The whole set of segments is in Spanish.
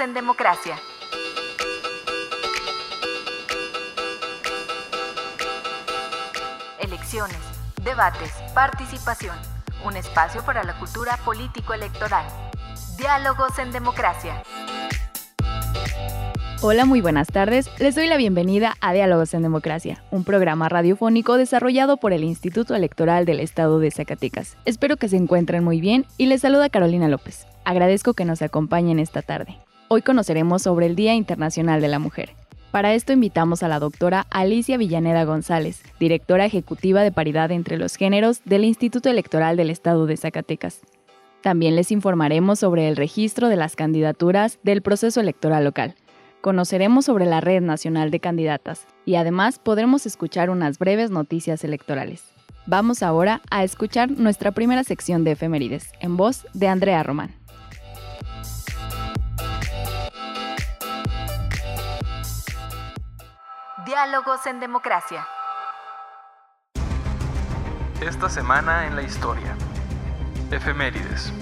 En Democracia. Elecciones, debates, participación. Un espacio para la cultura político-electoral. Diálogos en Democracia. Hola, muy buenas tardes. Les doy la bienvenida a Diálogos en Democracia, un programa radiofónico desarrollado por el Instituto Electoral del Estado de Zacatecas. Espero que se encuentren muy bien y les saluda Carolina López. Agradezco que nos acompañen esta tarde. Hoy conoceremos sobre el Día Internacional de la Mujer. Para esto invitamos a la doctora Alicia Villaneda González, directora ejecutiva de paridad entre los géneros del Instituto Electoral del Estado de Zacatecas. También les informaremos sobre el registro de las candidaturas del proceso electoral local conoceremos sobre la Red Nacional de Candidatas y además podremos escuchar unas breves noticias electorales. Vamos ahora a escuchar nuestra primera sección de efemérides, en voz de Andrea Román. Diálogos en Democracia. Esta semana en la historia. Efemérides.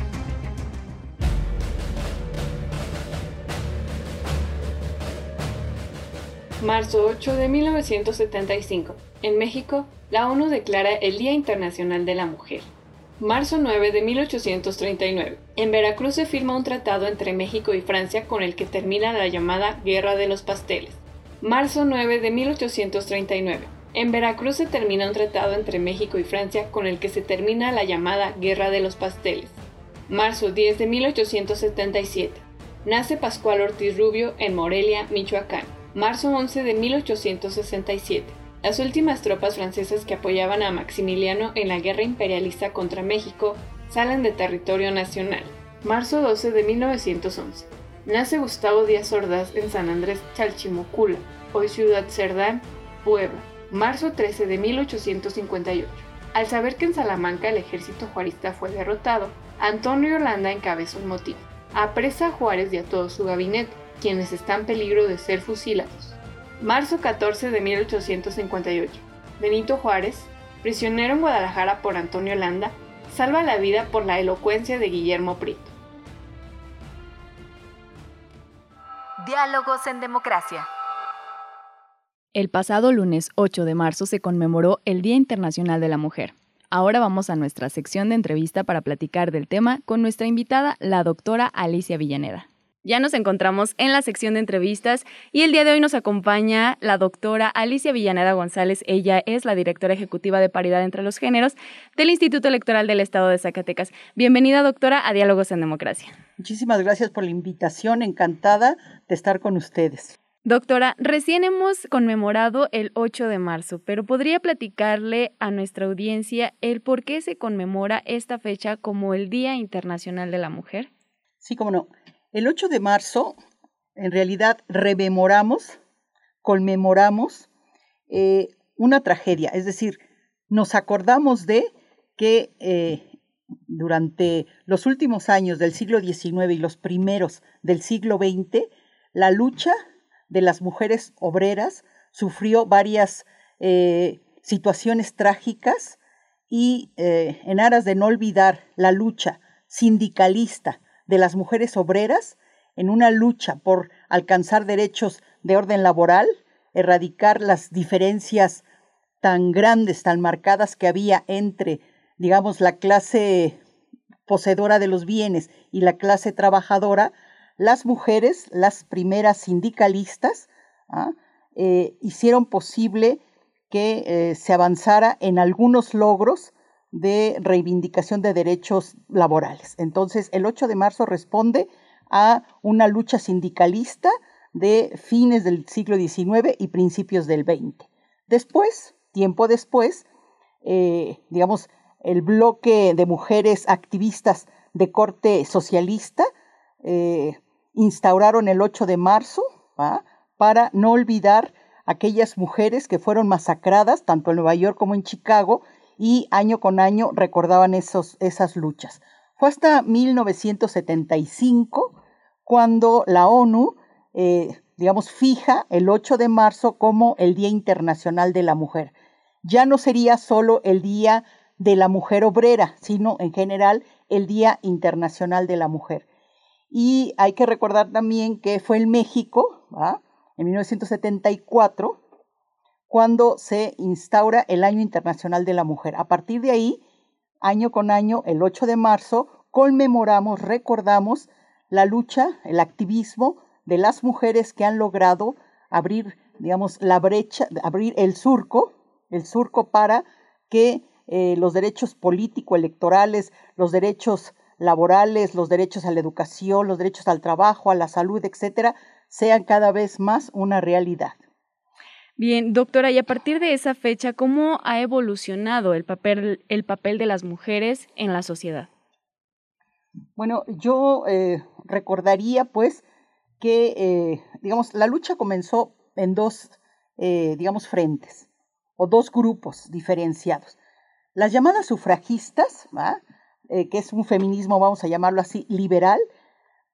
Marzo 8 de 1975. En México, la ONU declara el Día Internacional de la Mujer. Marzo 9 de 1839. En Veracruz se firma un tratado entre México y Francia con el que termina la llamada Guerra de los Pasteles. Marzo 9 de 1839. En Veracruz se termina un tratado entre México y Francia con el que se termina la llamada Guerra de los Pasteles. Marzo 10 de 1877. Nace Pascual Ortiz Rubio en Morelia, Michoacán marzo 11 de 1867. Las últimas tropas francesas que apoyaban a Maximiliano en la guerra imperialista contra México salen de territorio nacional. Marzo 12 de 1911. Nace Gustavo Díaz Ordaz en San Andrés Chalchimocula, hoy Ciudad Cerdán, Puebla. Marzo 13 de 1858. Al saber que en Salamanca el ejército juarista fue derrotado, Antonio Holanda encabezó un motín. Apresa a Juárez y a todo su gabinete quienes están en peligro de ser fusilados. Marzo 14 de 1858. Benito Juárez, prisionero en Guadalajara por Antonio Landa, salva la vida por la elocuencia de Guillermo Prieto. Diálogos en Democracia. El pasado lunes 8 de marzo se conmemoró el Día Internacional de la Mujer. Ahora vamos a nuestra sección de entrevista para platicar del tema con nuestra invitada, la doctora Alicia Villaneda. Ya nos encontramos en la sección de entrevistas y el día de hoy nos acompaña la doctora Alicia Villaneda González. Ella es la directora ejecutiva de paridad entre los géneros del Instituto Electoral del Estado de Zacatecas. Bienvenida, doctora, a Diálogos en Democracia. Muchísimas gracias por la invitación. Encantada de estar con ustedes. Doctora, recién hemos conmemorado el 8 de marzo, pero ¿podría platicarle a nuestra audiencia el por qué se conmemora esta fecha como el Día Internacional de la Mujer? Sí, cómo no. El 8 de marzo, en realidad, rememoramos, conmemoramos eh, una tragedia, es decir, nos acordamos de que eh, durante los últimos años del siglo XIX y los primeros del siglo XX, la lucha de las mujeres obreras sufrió varias eh, situaciones trágicas y en aras de no olvidar la lucha sindicalista de las mujeres obreras en una lucha por alcanzar derechos de orden laboral, erradicar las diferencias tan grandes, tan marcadas que había entre, digamos, la clase poseedora de los bienes y la clase trabajadora, las mujeres, las primeras sindicalistas, ¿ah? eh, hicieron posible que eh, se avanzara en algunos logros de reivindicación de derechos laborales. Entonces, el 8 de marzo responde a una lucha sindicalista de fines del siglo XIX y principios del XX. Después, tiempo después, eh, digamos, el bloque de mujeres activistas de corte socialista eh, instauraron el 8 de marzo para no olvidar aquellas mujeres que fueron masacradas tanto en Nueva York como en Chicago y año con año recordaban esos, esas luchas. Fue hasta 1975 cuando la ONU, eh, digamos, fija el 8 de marzo como el Día Internacional de la Mujer. Ya no sería solo el Día de la Mujer Obrera, sino en general el Día Internacional de la Mujer. Y hay que recordar también que fue en México, en 1974, cuando se instaura el Año Internacional de la Mujer. A partir de ahí, año con año, el 8 de marzo, conmemoramos, recordamos la lucha, el activismo de las mujeres que han logrado abrir, digamos, la brecha, abrir el surco, el surco para que eh, los derechos político-electorales, los derechos laborales, los derechos a la educación, los derechos al trabajo, a la salud, etcétera, sean cada vez más una realidad. Bien, doctora, y a partir de esa fecha, ¿cómo ha evolucionado el papel, el papel de las mujeres en la sociedad? Bueno, yo eh, recordaría pues que, eh, digamos, la lucha comenzó en dos, eh, digamos, frentes o dos grupos diferenciados. Las llamadas sufragistas, que es un feminismo, vamos a llamarlo así, liberal,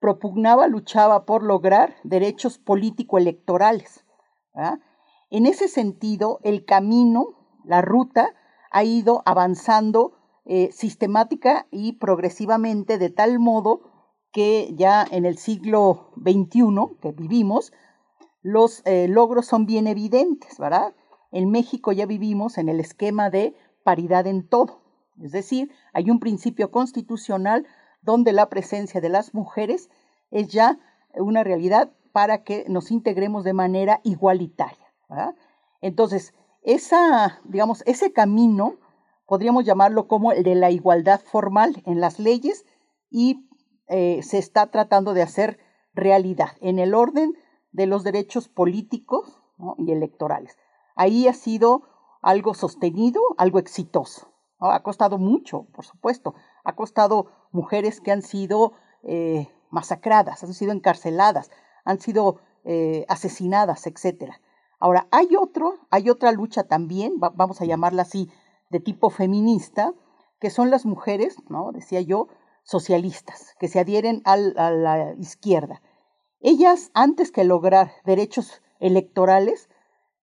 propugnaba, luchaba por lograr derechos político-electorales. En ese sentido, el camino, la ruta, ha ido avanzando eh, sistemática y progresivamente de tal modo que ya en el siglo XXI que vivimos, los eh, logros son bien evidentes, ¿verdad? En México ya vivimos en el esquema de paridad en todo, es decir, hay un principio constitucional donde la presencia de las mujeres es ya una realidad para que nos integremos de manera igualitaria. Entonces, esa, digamos, ese camino podríamos llamarlo como el de la igualdad formal en las leyes y eh, se está tratando de hacer realidad en el orden de los derechos políticos y electorales. Ahí ha sido algo sostenido, algo exitoso. Ha costado mucho, por supuesto. Ha costado mujeres que han sido eh, masacradas, han sido encarceladas, han sido eh, asesinadas, etcétera. Ahora, hay otro, hay otra lucha también, vamos a llamarla así, de tipo feminista, que son las mujeres, ¿no? Decía yo, socialistas, que se adhieren a la izquierda. Ellas, antes que lograr derechos electorales,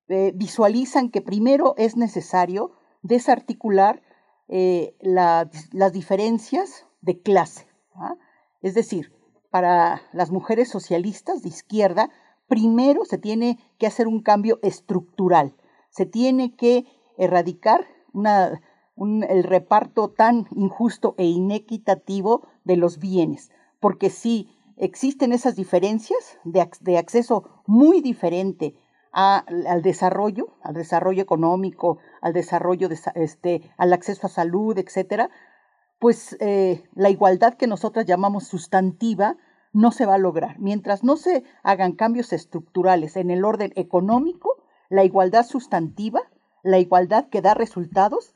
eh, visualizan que primero es necesario desarticular eh, las diferencias de clase. ¿ah? Es decir, para las mujeres socialistas de izquierda, primero se tiene que hacer un cambio estructural, se tiene que erradicar el reparto tan injusto e inequitativo de los bienes, porque si existen esas diferencias de, acceso muy diferente al desarrollo, al desarrollo económico, al desarrollo, de, este, al acceso a salud, etcétera, pues eh, la igualdad que nosotras llamamos sustantiva no se va a lograr. Mientras no se hagan cambios estructurales en el orden económico, la igualdad sustantiva, la igualdad que da resultados,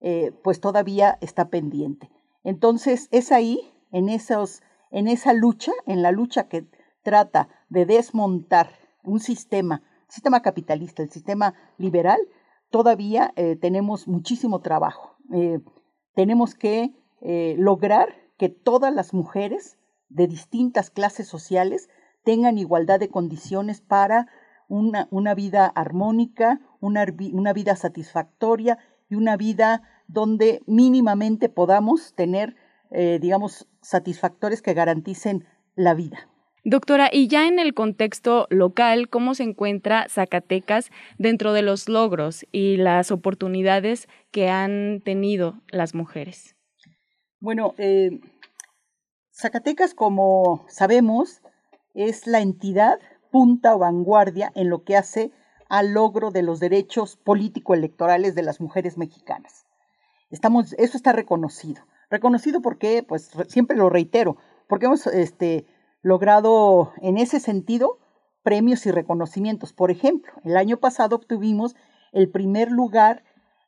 eh, pues todavía está pendiente. Entonces es ahí, en, esos, en esa lucha, en la lucha que trata de desmontar un sistema, sistema capitalista, el sistema liberal, todavía eh, tenemos muchísimo trabajo. Eh, tenemos que lograr que todas las mujeres de distintas clases sociales tengan igualdad de condiciones para una, una vida armónica, una, una, vida satisfactoria y una vida donde mínimamente podamos tener, eh, digamos, satisfactores que garanticen la vida. Doctora, y ya en el contexto local, ¿cómo se encuentra Zacatecas dentro de los logros y las oportunidades que han tenido las mujeres? Bueno, eh, Zacatecas, como sabemos, es la entidad punta o vanguardia en lo que hace al logro de los derechos político-electorales de las mujeres mexicanas. Estamos, eso está reconocido. Reconocido porque, pues siempre lo reitero, porque hemos este, logrado en ese sentido premios y reconocimientos. Por ejemplo, el año pasado obtuvimos el primer lugar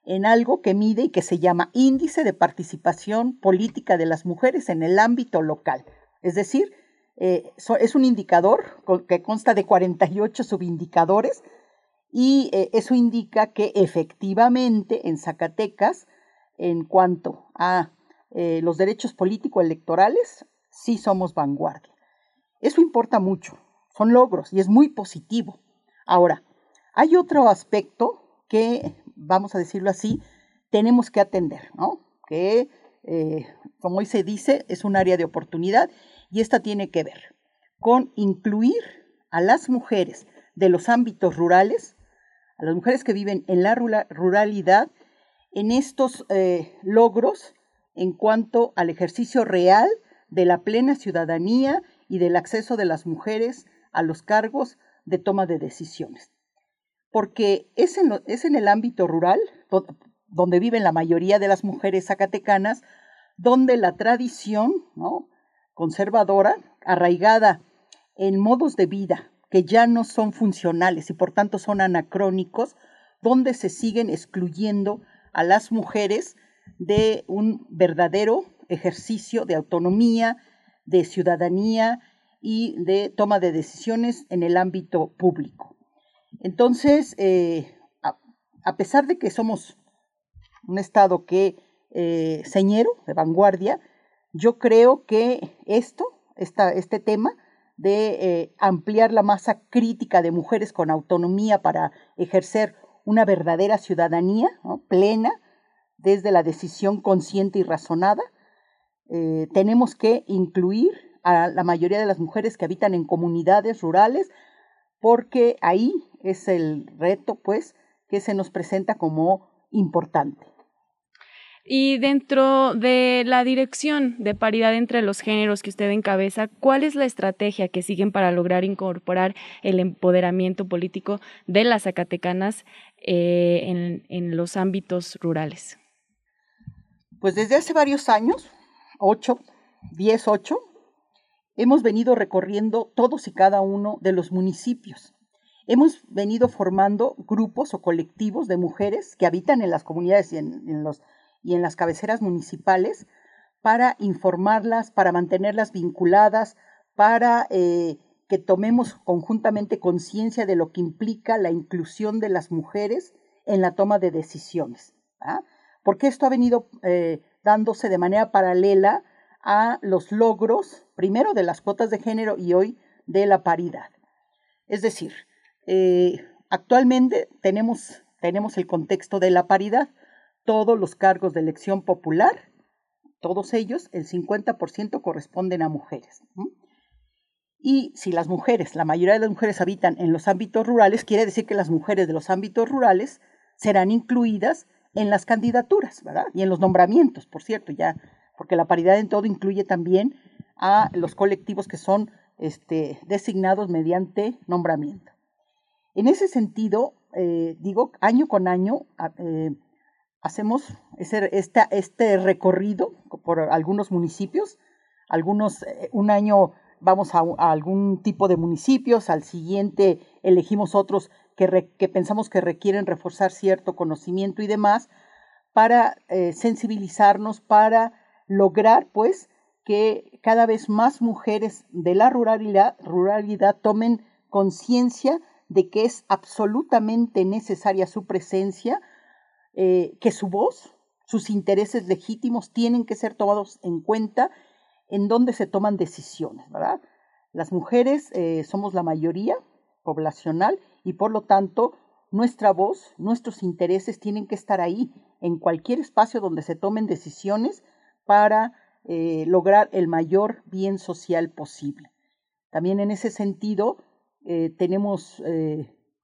en algo que mide y que se llama Índice de Participación Política de las Mujeres en el ámbito local. Es decir, eh, es un indicador que consta de 48 subindicadores y eh, eso indica que efectivamente en Zacatecas, en cuanto a eh, los derechos político-electorales, sí somos vanguardia. Eso importa mucho, son logros y es muy positivo. Ahora, hay otro aspecto que, vamos a decirlo así, tenemos que atender, ¿no? Que, como hoy se dice, es un área de oportunidad y esta tiene que ver con incluir a las mujeres de los ámbitos rurales, a las mujeres que viven en la ruralidad, en estos eh, logros en cuanto al ejercicio real de la plena ciudadanía y del acceso de las mujeres a los cargos de toma de decisiones. Porque es en, es en el ámbito rural, donde viven la mayoría de las mujeres zacatecanas, donde la tradición conservadora, arraigada en modos de vida que ya no son funcionales y por tanto son anacrónicos, donde se siguen excluyendo a las mujeres de un verdadero ejercicio de autonomía, de ciudadanía y de toma de decisiones en el ámbito público. Entonces, eh, a, pesar de que somos un Estado que eh, señero, de vanguardia, yo creo que esto, este tema de eh, ampliar la masa crítica de mujeres con autonomía para ejercer una verdadera ciudadanía plena desde la decisión consciente y razonada, eh, tenemos que incluir a la mayoría de las mujeres que habitan en comunidades rurales, porque ahí es el reto, pues, que se nos presenta como importante. Y dentro de la dirección de paridad entre los géneros que usted encabeza, ¿cuál es la estrategia que siguen para lograr incorporar el empoderamiento político de las zacatecanas eh, en, en los ámbitos rurales? Pues desde hace varios años, ocho, diez, ocho, hemos venido recorriendo todos y cada uno de los municipios. Hemos venido formando grupos o colectivos de mujeres que habitan en las comunidades y en, en los y en las cabeceras municipales para informarlas, para mantenerlas vinculadas, para eh, que tomemos conjuntamente conciencia de lo que implica la inclusión de las mujeres en la toma de decisiones. ¿ah? Porque esto ha venido eh, dándose de manera paralela a los logros, primero de las cuotas de género y hoy de la paridad. Es decir, eh, actualmente tenemos, tenemos el contexto de la paridad, todos los cargos de elección popular, todos ellos, el 50% corresponden a mujeres. Y si las mujeres, la mayoría de las mujeres habitan en los ámbitos rurales, quiere decir que las mujeres de los ámbitos rurales serán incluidas en las candidaturas, ¿verdad? Y en los nombramientos, por cierto, ya, porque la paridad en todo incluye también a los colectivos que son este, designados mediante nombramiento. En ese sentido, eh, digo, año con año, eh, hacemos ese, este recorrido por algunos municipios. Algunos, eh, un año vamos a, algún tipo de municipios, al siguiente elegimos otros que, pensamos que requieren reforzar cierto conocimiento y demás, para eh, sensibilizarnos, para lograr, pues, que cada vez más mujeres de la ruralidad, ruralidad tomen conciencia de que es absolutamente necesaria su presencia, eh, que su voz, sus intereses legítimos tienen que ser tomados en cuenta en donde se toman decisiones, ¿verdad? Las mujeres eh, somos la mayoría poblacional y por lo tanto nuestra voz, nuestros intereses tienen que estar ahí, en cualquier espacio donde se tomen decisiones para eh, lograr el mayor bien social posible. También en ese sentido tenemos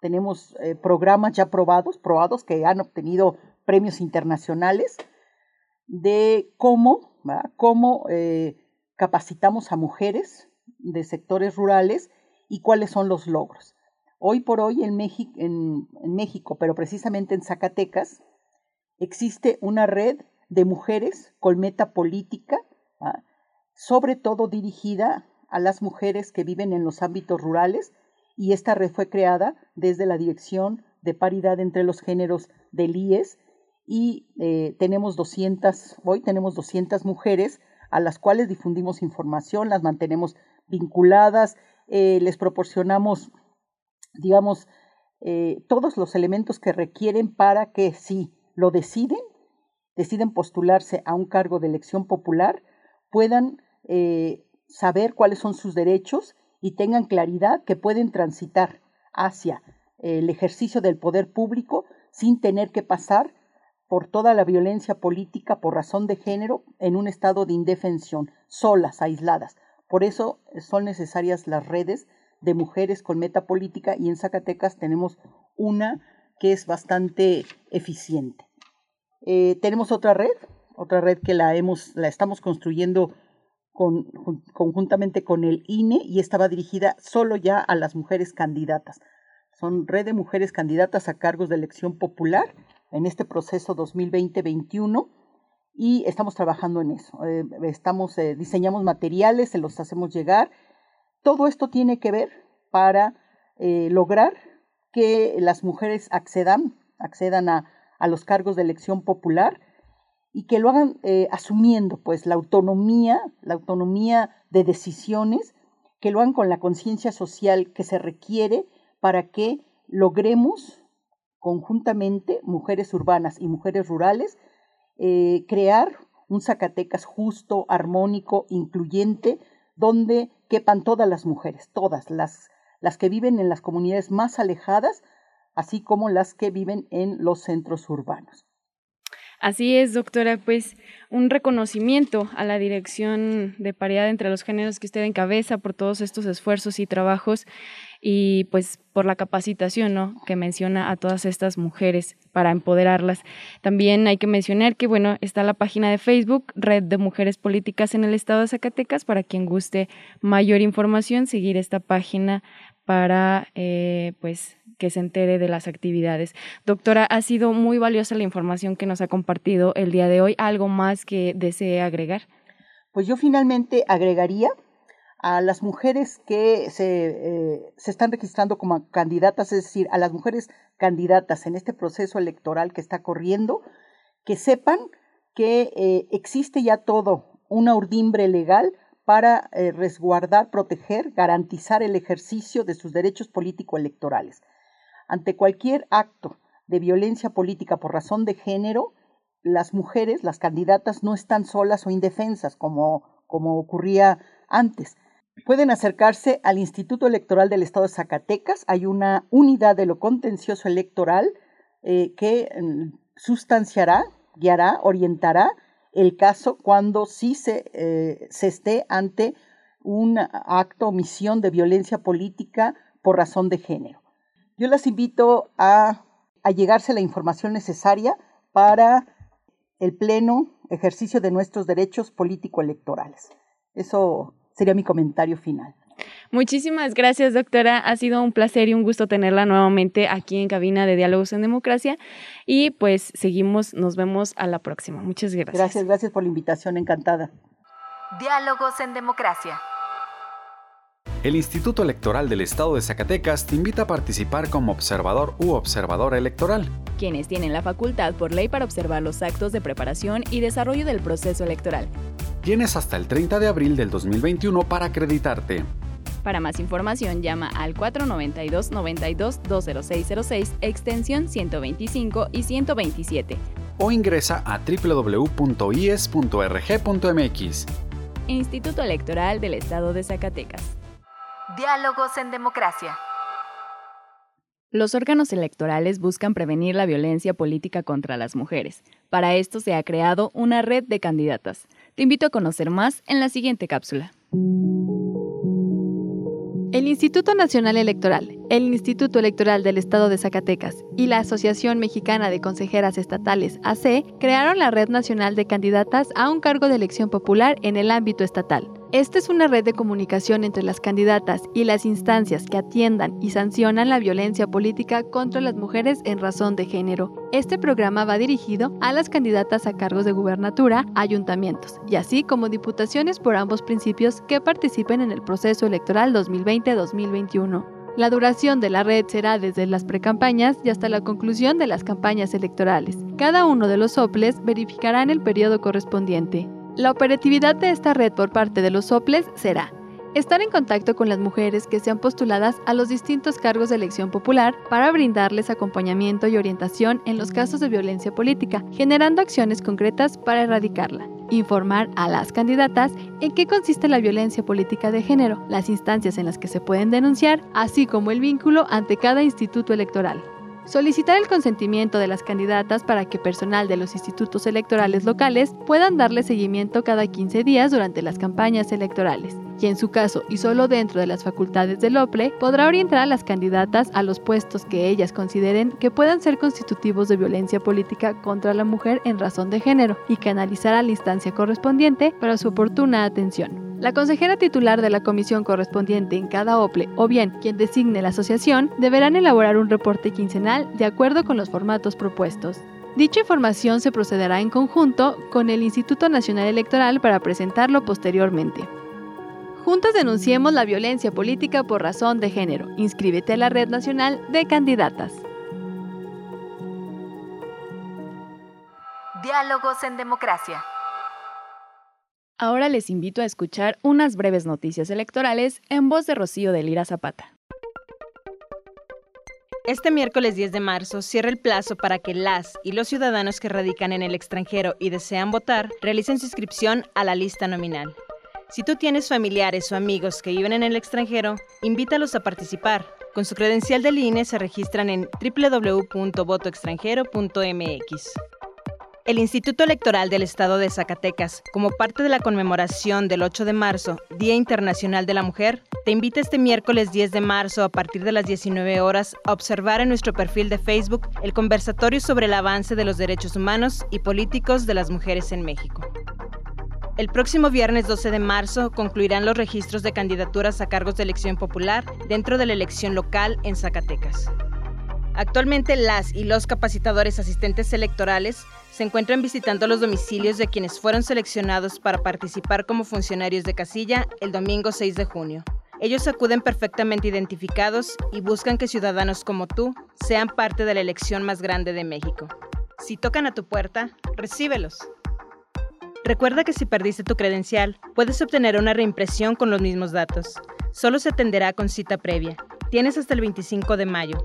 tenemos eh, programas ya probados, probados que han obtenido premios internacionales de cómo, cómo eh, capacitamos a mujeres de sectores rurales y cuáles son los logros. Hoy por hoy en, México, pero precisamente en Zacatecas, existe una red de mujeres con meta política, sobre todo dirigida a las mujeres que viven en los ámbitos rurales y esta red fue creada desde la Dirección de Paridad entre los Géneros del IES y eh, tenemos 200, hoy tenemos 200 mujeres a las cuales difundimos información, las mantenemos vinculadas, eh, les proporcionamos, digamos, eh, todos los elementos que requieren para que si lo deciden, deciden postularse a un cargo de elección popular, puedan saber cuáles son sus derechos y tengan claridad que pueden transitar hacia el ejercicio del poder público sin tener que pasar por toda la violencia política por razón de género en un estado de indefensión, solas, aisladas. Por eso son necesarias las redes de mujeres con meta política y en Zacatecas tenemos una que es bastante eficiente. Eh, tenemos otra red, otra red que la, hemos, la estamos construyendo conjuntamente con el INE y estaba dirigida solo ya a las mujeres candidatas. Son red de mujeres candidatas a cargos de elección popular en este proceso 2020-21 y estamos trabajando en eso. Eh, estamos, eh, diseñamos materiales, se los hacemos llegar. Todo esto tiene que ver para eh, lograr que las mujeres accedan, accedan a, a, los cargos de elección popular y que lo hagan asumiendo pues la autonomía, la autonomía de decisiones, que lo hagan con la conciencia social que se requiere para que logremos conjuntamente, mujeres urbanas y mujeres rurales, eh, crear un Zacatecas justo, armónico, incluyente, donde quepan todas las mujeres, todas las, las que viven en las comunidades más alejadas, así como las que viven en los centros urbanos. Así es, doctora, pues un reconocimiento a la Dirección de Paridad entre los Géneros que usted encabeza por todos estos esfuerzos y trabajos y pues por la capacitación ¿no? que menciona a todas estas mujeres para empoderarlas. También hay que mencionar que bueno, está la página de Facebook, Red de Mujeres Políticas en el Estado de Zacatecas, para quien guste mayor información, seguir esta página para eh, pues que se entere de las actividades. Doctora, ha sido muy valiosa la información que nos ha compartido el día de hoy. ¿Algo más que desee agregar? Pues yo finalmente agregaría a las mujeres que se, eh, se, están registrando como candidatas, es decir, a las mujeres candidatas en este proceso electoral que está corriendo, que sepan que eh, existe ya todo, una urdimbre legal para eh, resguardar, proteger, garantizar el ejercicio de sus derechos político-electorales. Ante cualquier acto de violencia política por razón de género, las mujeres, las candidatas, no están solas o indefensas como, como ocurría antes. Pueden acercarse al Instituto Electoral del Estado de Zacatecas. Hay una unidad de lo contencioso electoral eh, que mm, sustanciará, guiará, orientará el caso cuando sí se, eh, se esté ante un acto o misión de violencia política por razón de género. Yo las invito a, a llegarse la información necesaria para el pleno ejercicio de nuestros derechos político-electorales. Eso sería mi comentario final. Muchísimas gracias, doctora. Ha sido un placer y un gusto tenerla nuevamente aquí en cabina de Diálogos en Democracia. Y pues seguimos, nos vemos a la próxima. Muchas gracias. Gracias, gracias por la invitación, encantada. Diálogos en Democracia. El Instituto Electoral del Estado de Zacatecas te invita a participar como observador u observadora electoral. Quienes tienen la facultad por ley para observar los actos de preparación y desarrollo del proceso electoral. Tienes hasta el 30 de abril del 2021 para acreditarte. Para más información llama al 492-92-20606, extensión 125 y 127. O ingresa a www.ies.rg.mx. Instituto Electoral del Estado de Zacatecas. Diálogos en democracia. Los órganos electorales buscan prevenir la violencia política contra las mujeres. Para esto se ha creado una red de candidatas. Te invito a conocer más en la siguiente cápsula. El Instituto Nacional Electoral, el Instituto Electoral del Estado de Zacatecas y la Asociación Mexicana de Consejeras Estatales, AC, crearon la Red Nacional de Candidatas a un cargo de elección popular en el ámbito estatal. Esta es una red de comunicación entre las candidatas y las instancias que atiendan y sancionan la violencia política contra las mujeres en razón de género. Este programa va dirigido a las candidatas a cargos de gubernatura, ayuntamientos y así como diputaciones por ambos principios que participen en el proceso electoral 2020-2021. La duración de la red será desde las precampañas y hasta la conclusión de las campañas electorales. Cada uno de los soples verificará en el periodo correspondiente. La operatividad de esta red por parte de los soples será estar en contacto con las mujeres que sean postuladas a los distintos cargos de elección popular para brindarles acompañamiento y orientación en los casos de violencia política, generando acciones concretas para erradicarla. Informar a las candidatas en qué consiste la violencia política de género, las instancias en las que se pueden denunciar, así como el vínculo ante cada instituto electoral. Solicitar el consentimiento de las candidatas para que personal de los institutos electorales locales puedan darle seguimiento cada 15 días durante las campañas electorales y en su caso y solo dentro de las facultades del OPLE, podrá orientar a las candidatas a los puestos que ellas consideren que puedan ser constitutivos de violencia política contra la mujer en razón de género y canalizar a la instancia correspondiente para su oportuna atención. La consejera titular de la comisión correspondiente en cada OPLE o bien quien designe la asociación deberán elaborar un reporte quincenal de acuerdo con los formatos propuestos. Dicha información se procederá en conjunto con el Instituto Nacional Electoral para presentarlo posteriormente. Juntos denunciemos la violencia política por razón de género. Inscríbete a la Red Nacional de Candidatas. Diálogos en Democracia. Ahora les invito a escuchar unas breves noticias electorales en voz de Rocío de Lira Zapata. Este miércoles 10 de marzo cierra el plazo para que las y los ciudadanos que radican en el extranjero y desean votar realicen su inscripción a la lista nominal. Si tú tienes familiares o amigos que viven en el extranjero, invítalos a participar. Con su credencial del INE se registran en www.votoextranjero.mx. El Instituto Electoral del Estado de Zacatecas, como parte de la conmemoración del 8 de marzo, Día Internacional de la Mujer, te invita este miércoles 10 de marzo a partir de las 19 horas a observar en nuestro perfil de Facebook el conversatorio sobre el avance de los derechos humanos y políticos de las mujeres en México. El próximo viernes 12 de marzo concluirán los registros de candidaturas a cargos de elección popular dentro de la elección local en Zacatecas. Actualmente las y los capacitadores asistentes electorales se encuentran visitando los domicilios de quienes fueron seleccionados para participar como funcionarios de casilla el domingo 6 de junio. Ellos acuden perfectamente identificados y buscan que ciudadanos como tú sean parte de la elección más grande de México. Si tocan a tu puerta, recíbelos. Recuerda que si perdiste tu credencial, puedes obtener una reimpresión con los mismos datos. Solo se atenderá con cita previa. Tienes hasta el 25 de mayo.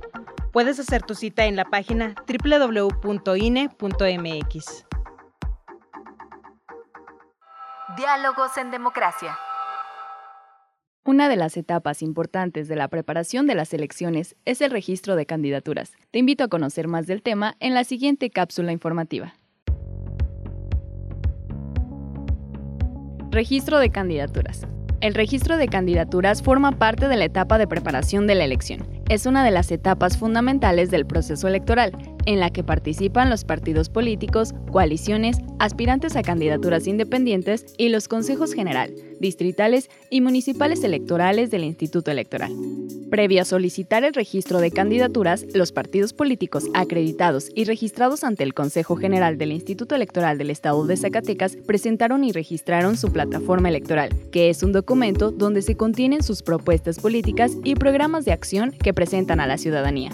Puedes hacer tu cita en la página www.ine.mx. Diálogos en Democracia. Una de las etapas importantes de la preparación de las elecciones es el registro de candidaturas. Te invito a conocer más del tema en la siguiente cápsula informativa. Registro de candidaturas. El registro de candidaturas forma parte de la etapa de preparación de la elección. Es una de las etapas fundamentales del proceso electoral, en la que participan los partidos políticos, coaliciones, aspirantes a candidaturas independientes y los consejos general, distritales y municipales electorales del Instituto Electoral. Previo a solicitar el registro de candidaturas, los partidos políticos acreditados y registrados ante el Consejo General del Instituto Electoral del Estado de Zacatecas presentaron y registraron su plataforma electoral, que es un documento donde se contienen sus propuestas políticas y programas de acción que presentan a la ciudadanía.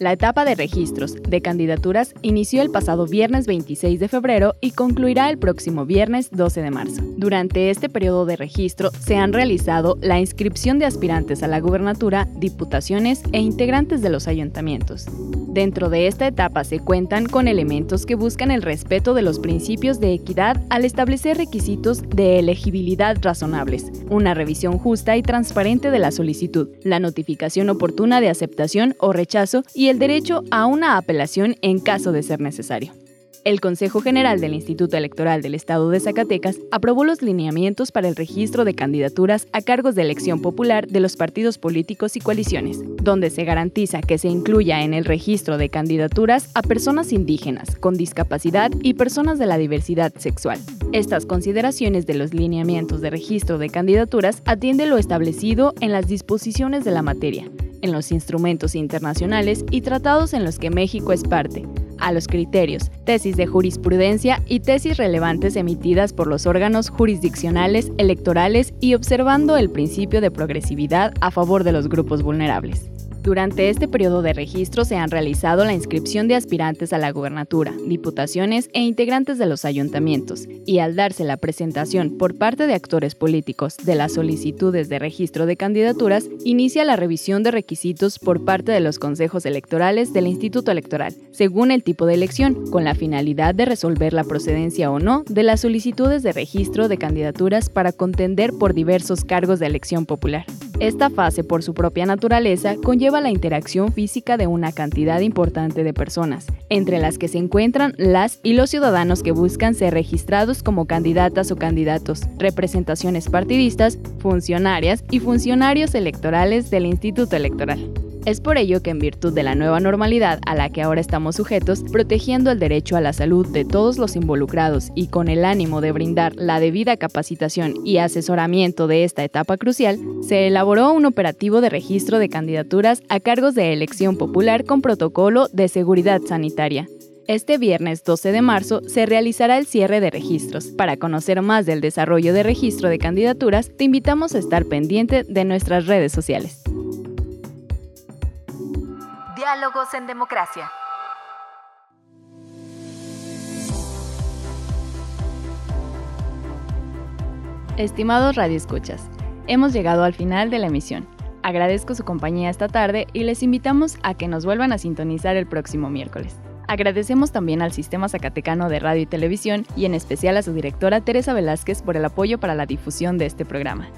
La etapa de registros de candidaturas inició el pasado viernes 26 de febrero y concluirá el próximo viernes 12 de marzo. Durante este periodo de registro se han realizado la inscripción de aspirantes a la gubernatura, diputaciones e integrantes de los ayuntamientos. Dentro de esta etapa se cuentan con elementos que buscan el respeto de los principios de equidad al establecer requisitos de elegibilidad razonables, una revisión justa y transparente de la solicitud, la notificación oportuna de aceptación o rechazo y el derecho a una apelación en caso de ser necesario. El Consejo General del Instituto Electoral del Estado de Zacatecas aprobó los lineamientos para el registro de candidaturas a cargos de elección popular de los partidos políticos y coaliciones, donde se garantiza que se incluya en el registro de candidaturas a personas indígenas, con discapacidad y personas de la diversidad sexual. Estas consideraciones de los lineamientos de registro de candidaturas atiende lo establecido en las disposiciones de la materia, en los instrumentos internacionales y tratados en los que México es parte, a los criterios, tesis de jurisprudencia y tesis relevantes emitidas por los órganos jurisdiccionales, electorales y observando el principio de progresividad a favor de los grupos vulnerables. Durante este periodo de registro se han realizado la inscripción de aspirantes a la gubernatura, diputaciones e integrantes de los ayuntamientos, y al darse la presentación por parte de actores políticos de las solicitudes de registro de candidaturas, inicia la revisión de requisitos por parte de los consejos electorales del Instituto Electoral, según el tipo de elección, con la finalidad de resolver la procedencia o no de las solicitudes de registro de candidaturas para contender por diversos cargos de elección popular. Esta fase, por su propia naturaleza, conlleva la interacción física de una cantidad importante de personas, entre las que se encuentran las y los ciudadanos que buscan ser registrados como candidatas o candidatos, representaciones partidistas, funcionarias y funcionarios electorales del Instituto Electoral. Es por ello que en virtud de la nueva normalidad a la que ahora estamos sujetos, protegiendo el derecho a la salud de todos los involucrados y con el ánimo de brindar la debida capacitación y asesoramiento de esta etapa crucial, se elaboró un operativo de registro de candidaturas a cargos de elección popular con protocolo de seguridad sanitaria. Este viernes 12 de marzo se realizará el cierre de registros. Para conocer más del desarrollo de registro de candidaturas, te invitamos a estar pendiente de nuestras redes sociales. Diálogos en Democracia. Estimados radioescuchas, hemos llegado al final de la emisión. Agradezco su compañía esta tarde y les invitamos a que nos vuelvan a sintonizar el próximo miércoles. Agradecemos también al Sistema Zacatecano de Radio y Televisión y en especial a su directora Teresa Velázquez por el apoyo para la difusión de este programa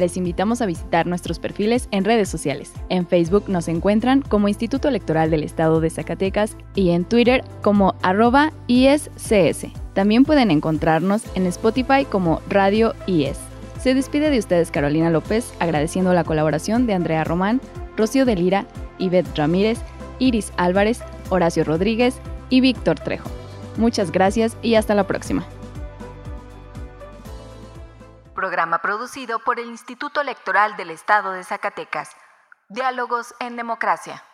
les invitamos a visitar nuestros perfiles en redes sociales. En Facebook nos encuentran como Instituto Electoral del Estado de Zacatecas y en Twitter como arroba ISCS. También pueden encontrarnos en Spotify como Radio IES. Se despide de ustedes Carolina López agradeciendo la colaboración de Andrea Román, Rocío de Lira, Ivette Ramírez, Iris Álvarez, Horacio Rodríguez y Víctor Trejo. Muchas gracias y hasta la próxima programa producido por el Instituto Electoral del Estado de Zacatecas. Diálogos en Democracia.